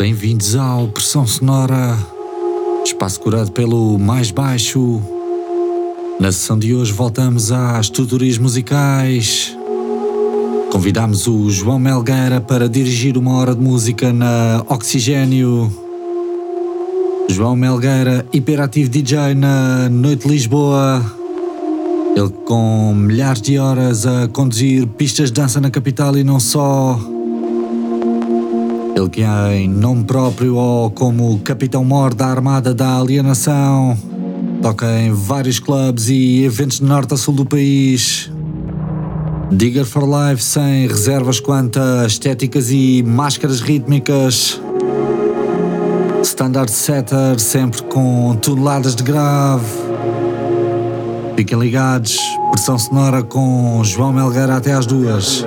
Bem-vindos ao Pressão Sonora, espaço curado pelo mais baixo. Na sessão de hoje voltamos às tutorias musicais. Convidamos o João Melgueira para dirigir uma hora de música na Oxigênio. João Melgueira, hiperativo DJ na Noite Lisboa. Ele com milhares de horas a conduzir pistas de dança na capital e não só. Ele que em nome próprio ou como Capitão Mor da Armada da Alienação. Toca em vários clubes e eventos de norte a sul do país. Digger for Life sem reservas quanto a estéticas e máscaras rítmicas. Standard Setter sempre com toneladas de grave. Fiquem ligados, pressão sonora com João Melgueira até às duas.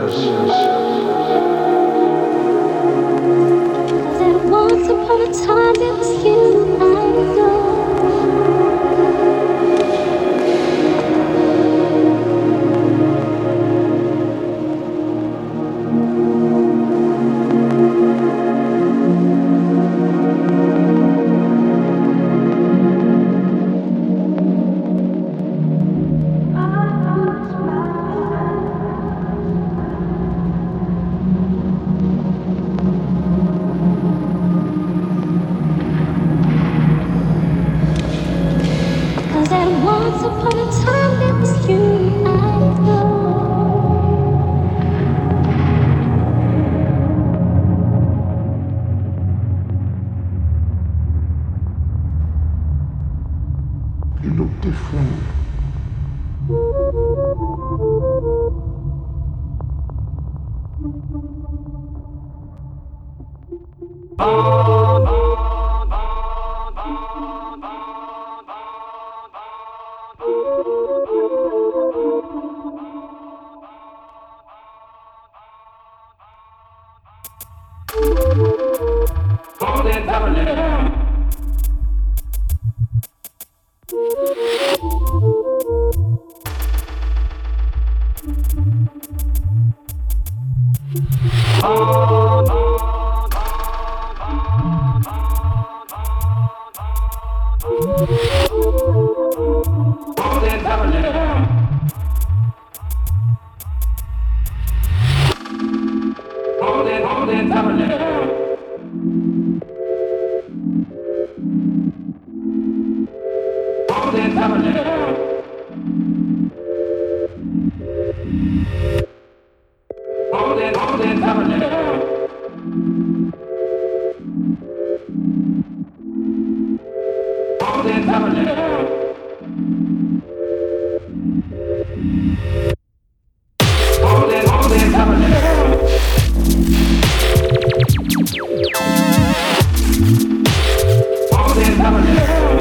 All that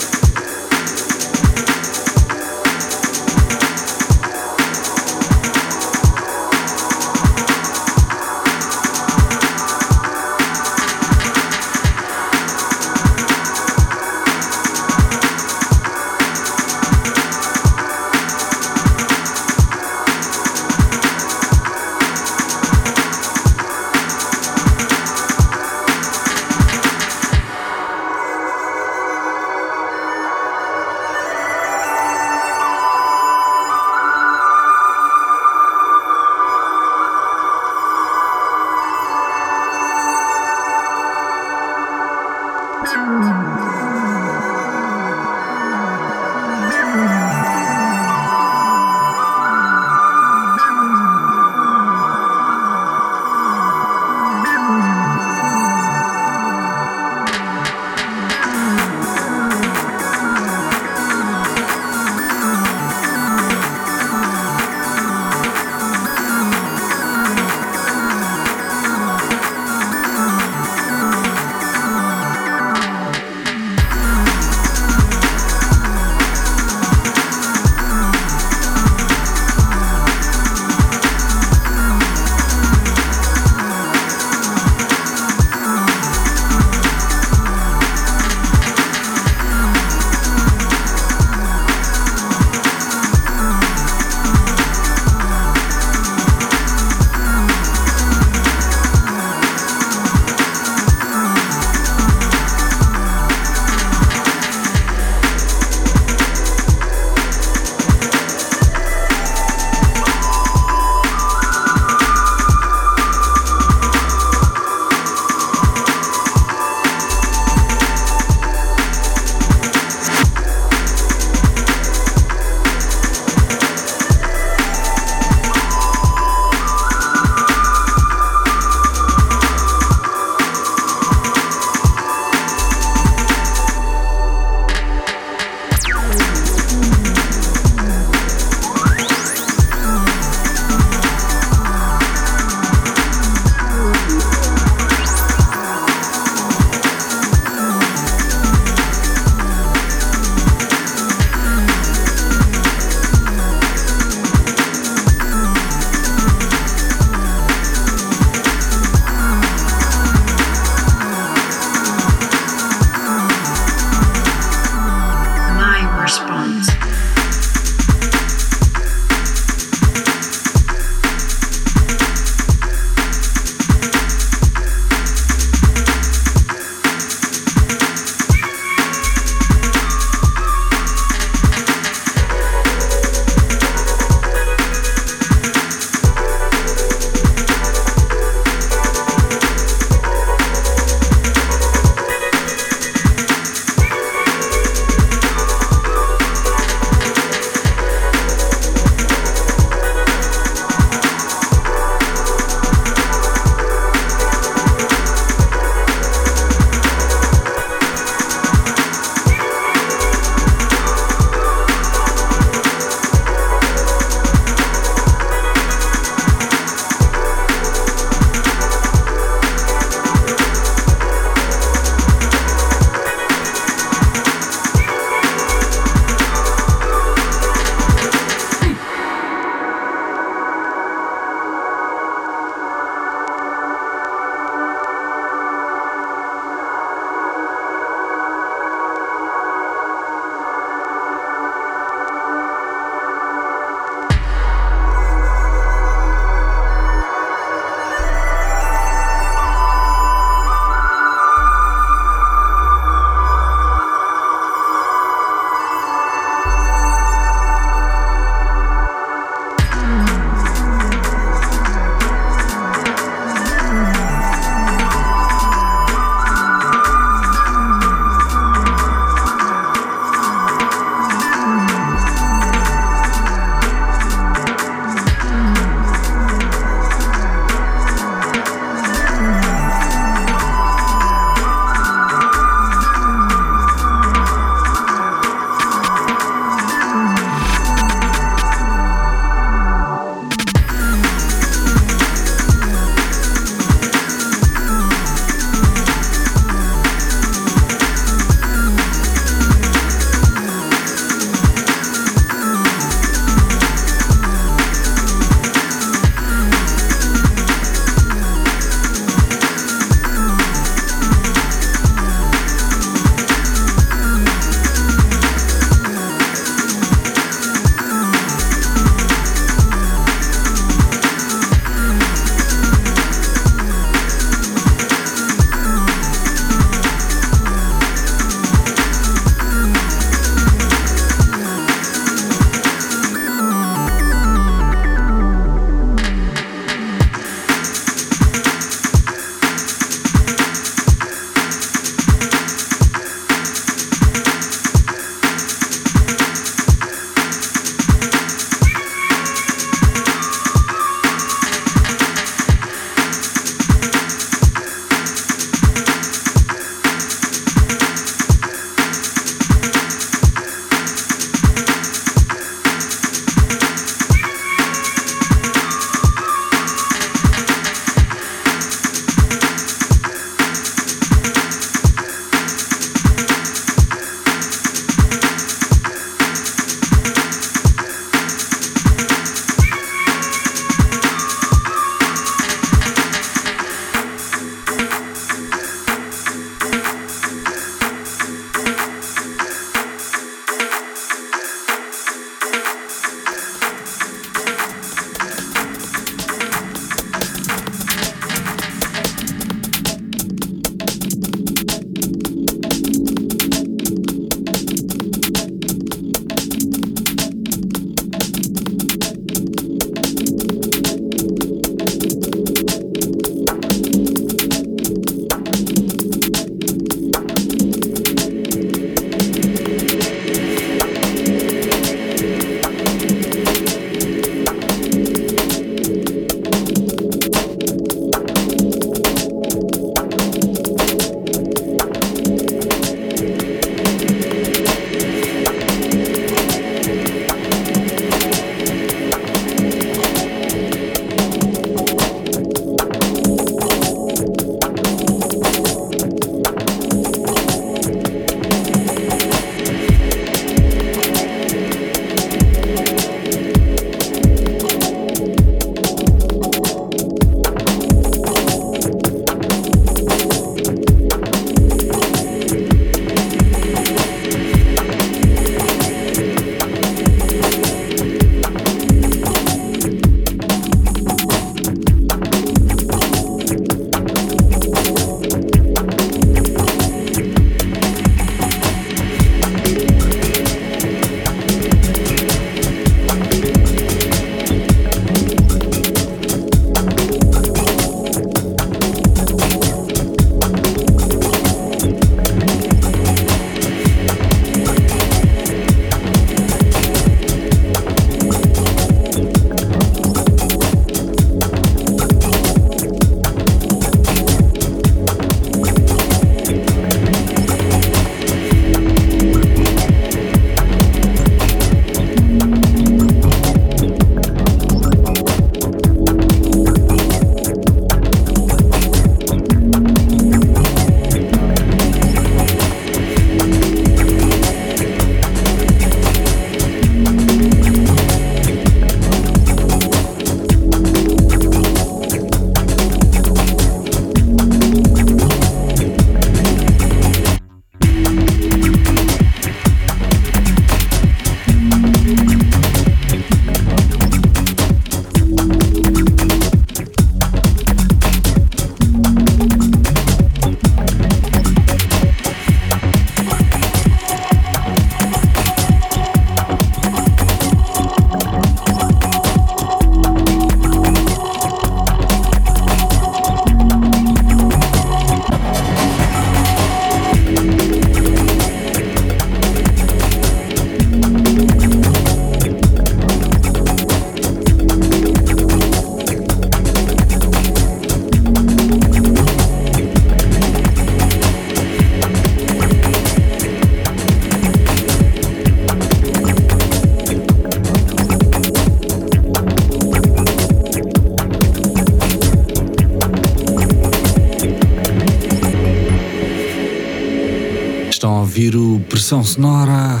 o Pressão Sonora.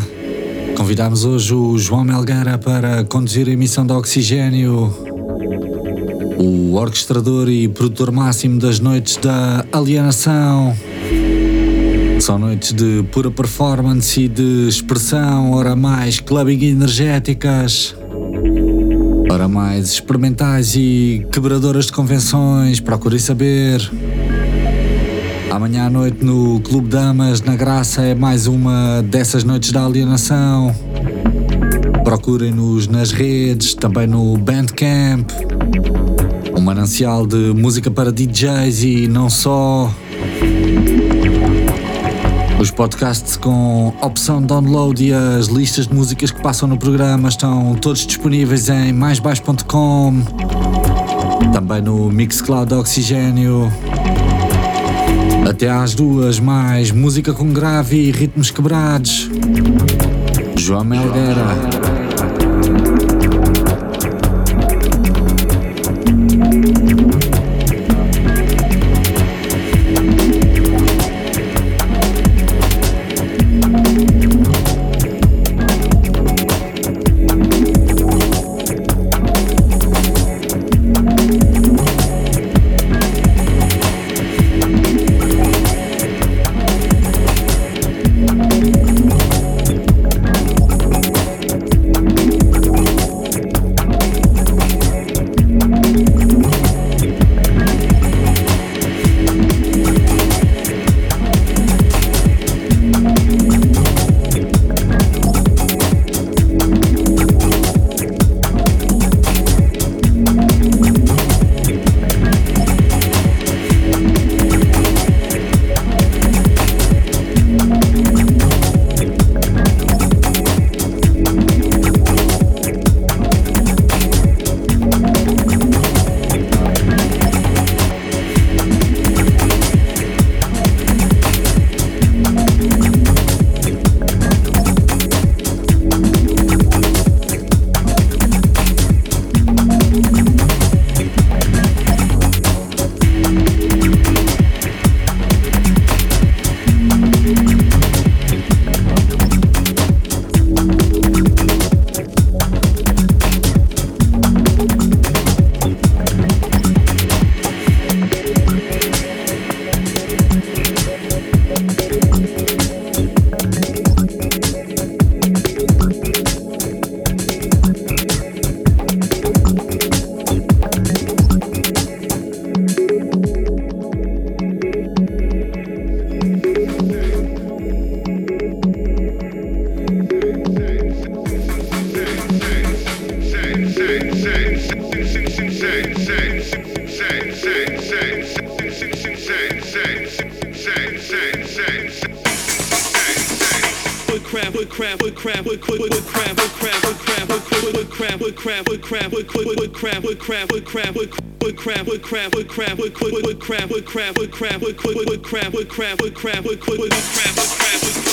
Convidámos hoje o João Melgueira para conduzir a emissão de Oxigênio, o orquestrador e produtor máximo das noites da alienação. São noites de pura performance e de expressão, ora mais clubbing energéticas, ora mais experimentais e quebradoras de convenções. Procurem saber. Amanhã à noite no Clube Damas, na Graça, é mais uma dessas noites da alienação. Procurem-nos nas redes, também no Bandcamp. Um manancial de música para DJs e não só. Os podcasts com opção download e as listas de músicas que passam no programa estão todos disponíveis em maisbaixo.com, também no Mixcloud Oxigênio. Até às duas, mais música com grave e ritmos quebrados. João Melgueira. crap wood crap wood crap wood wood crap wood crap wood crap wood wood crap wood crap wood crap wood crap wood crap wood crap wood crap wood crap wood crap wood crap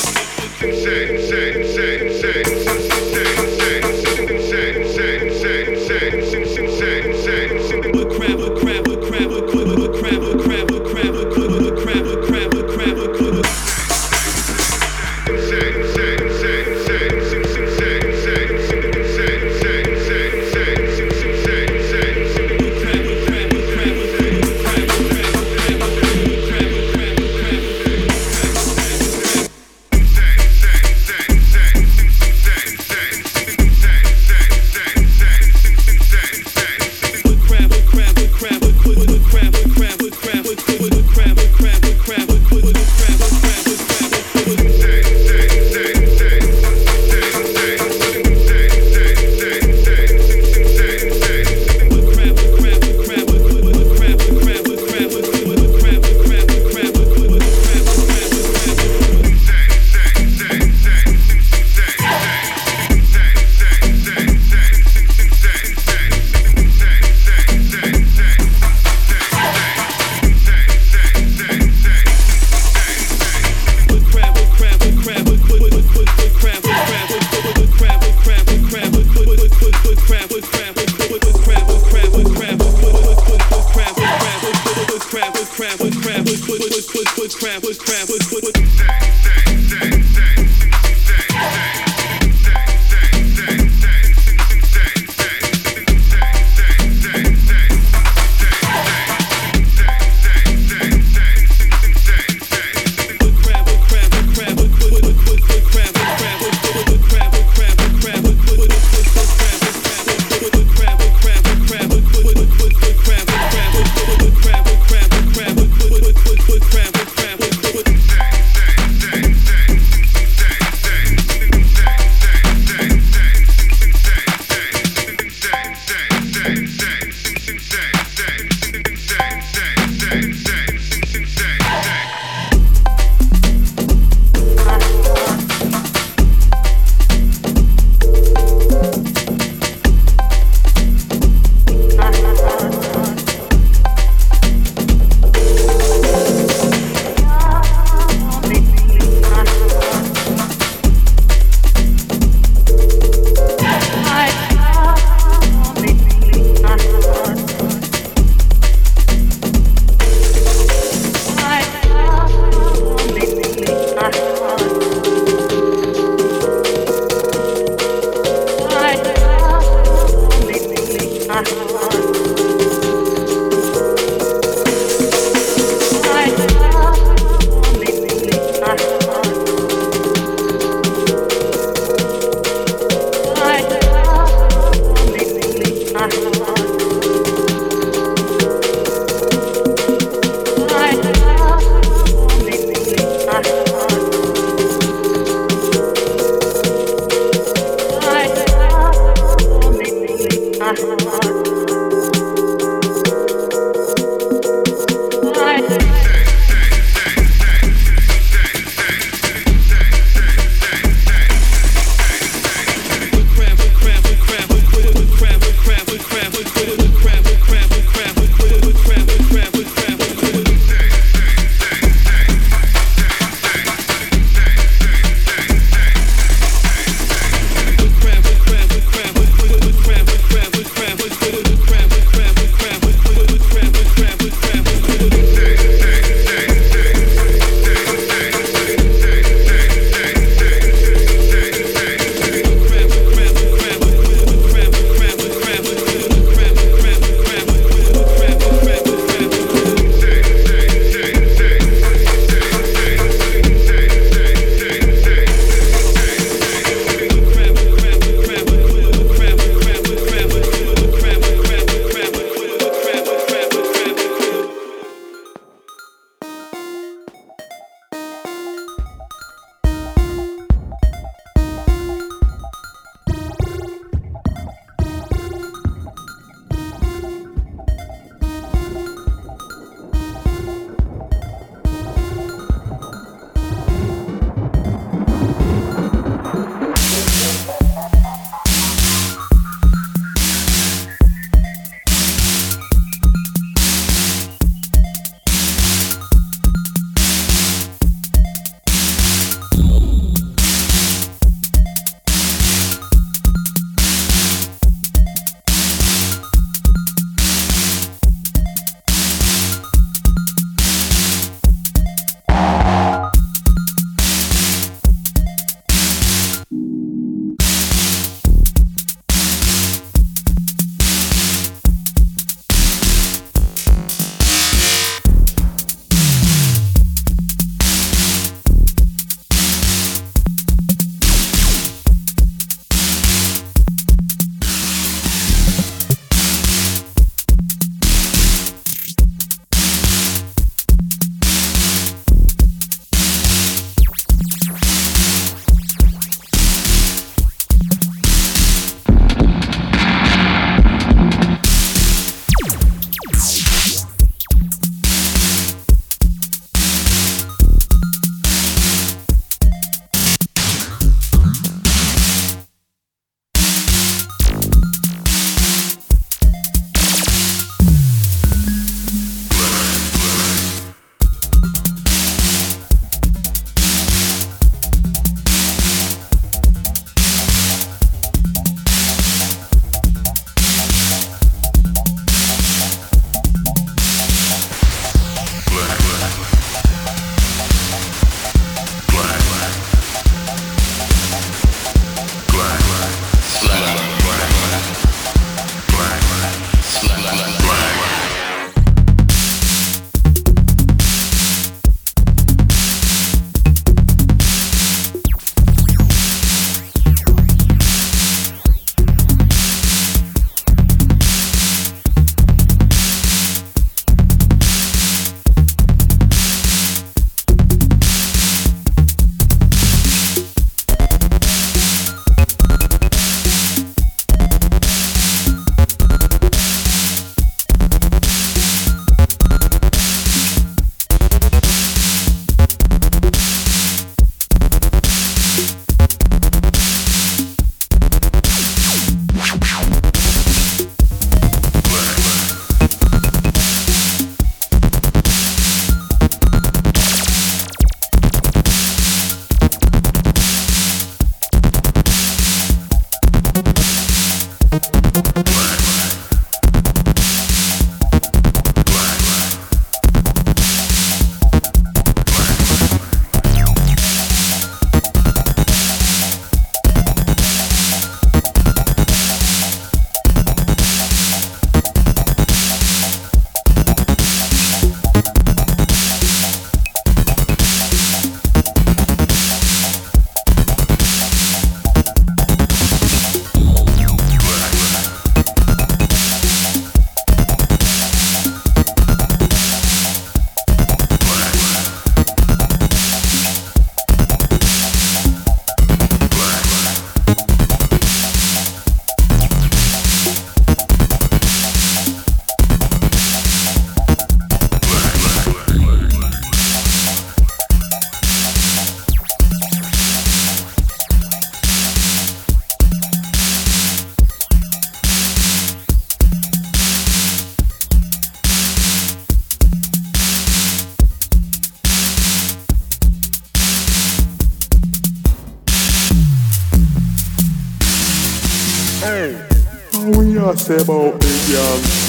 say about me, young?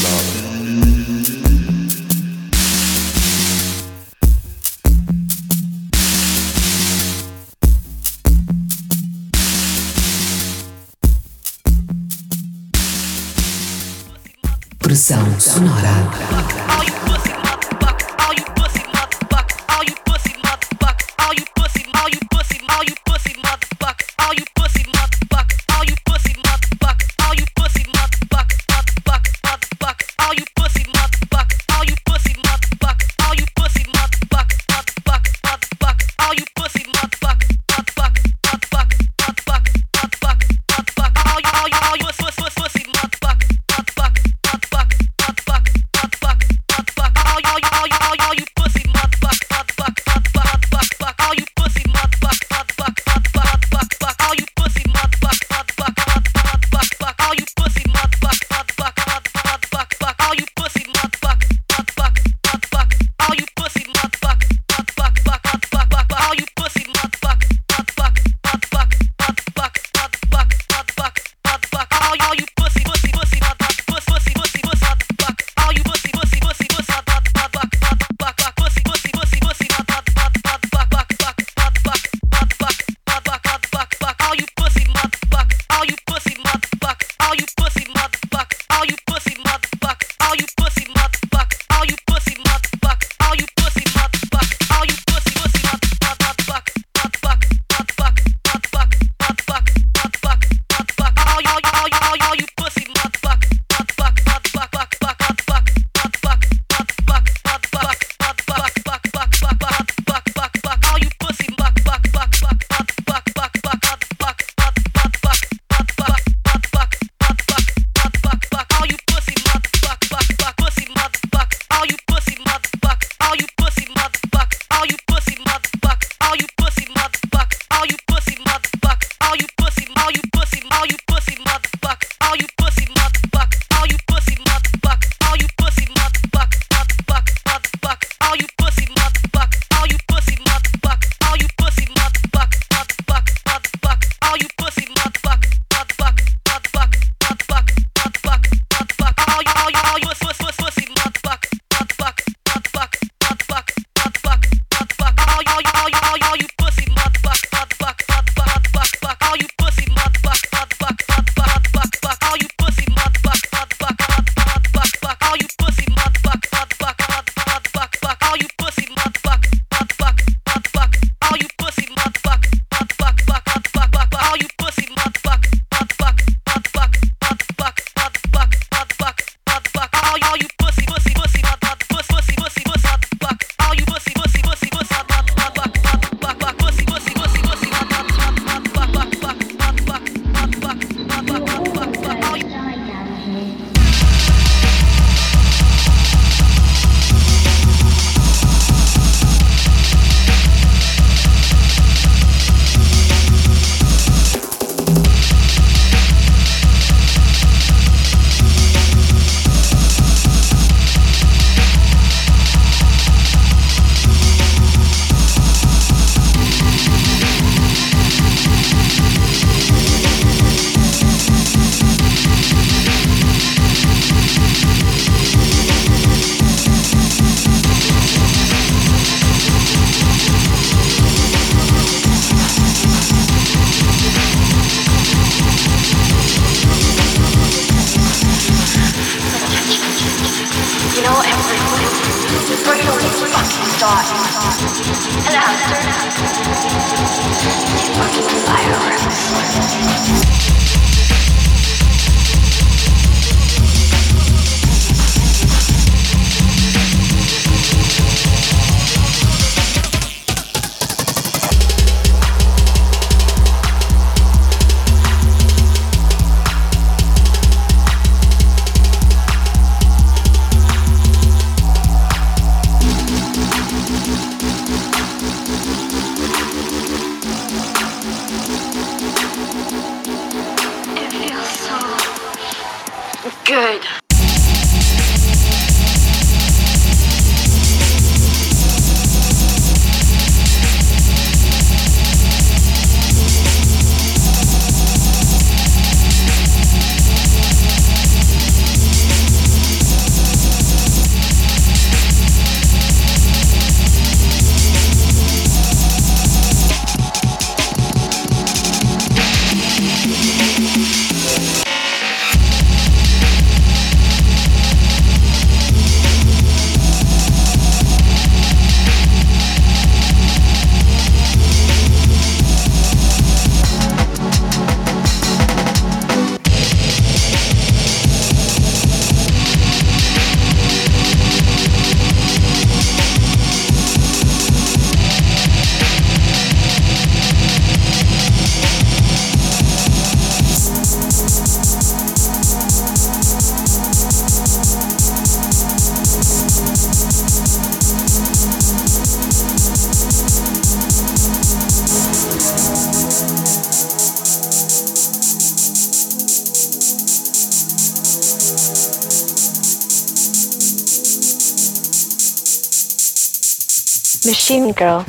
Machine Girl.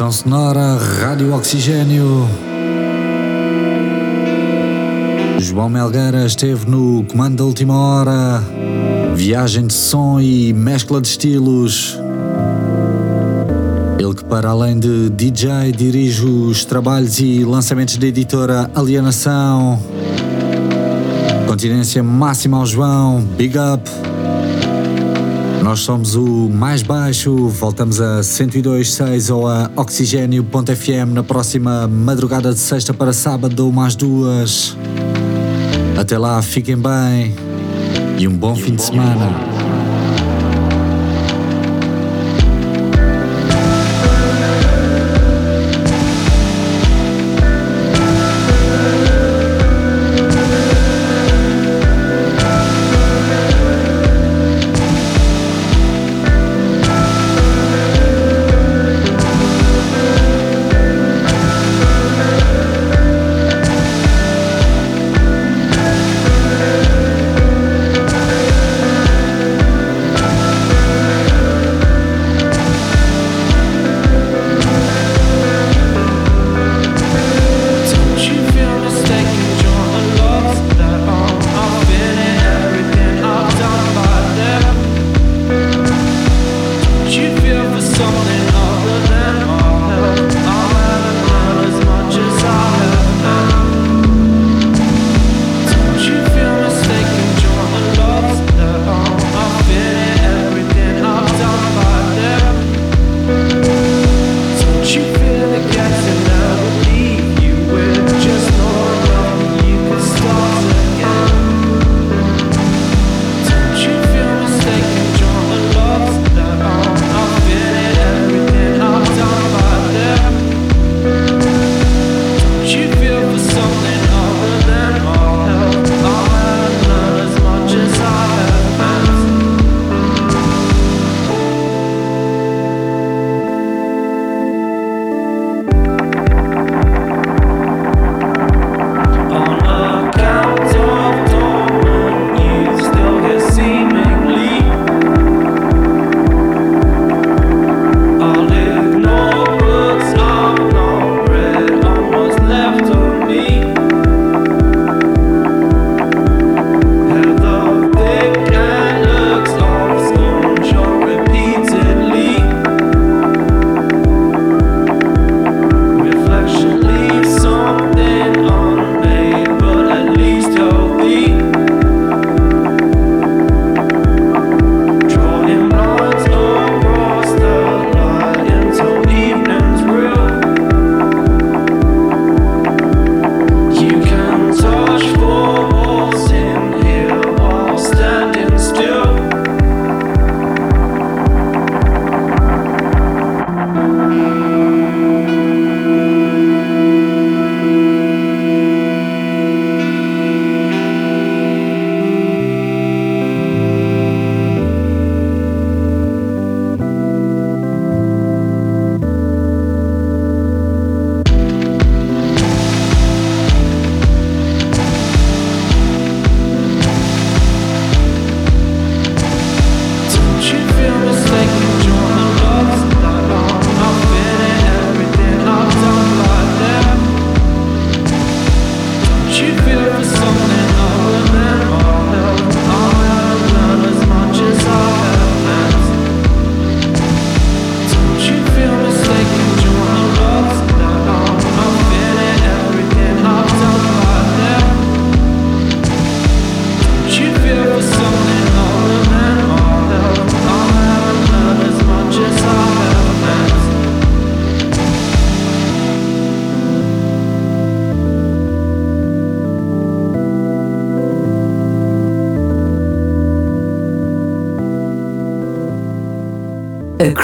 Estação Sonora, Rádio Oxigênio. João Melgueira esteve no comando da última hora. Viagem de som e mescla de estilos. Ele que, para além de DJ, dirige os trabalhos e lançamentos da editora Alienação. Continência máxima ao João, big up. Nós somos o mais baixo, voltamos a 102.6 ou a oxigênio.fm na próxima madrugada de sexta para sábado, umas duas. Até lá, fiquem bem e um bom fim de semana.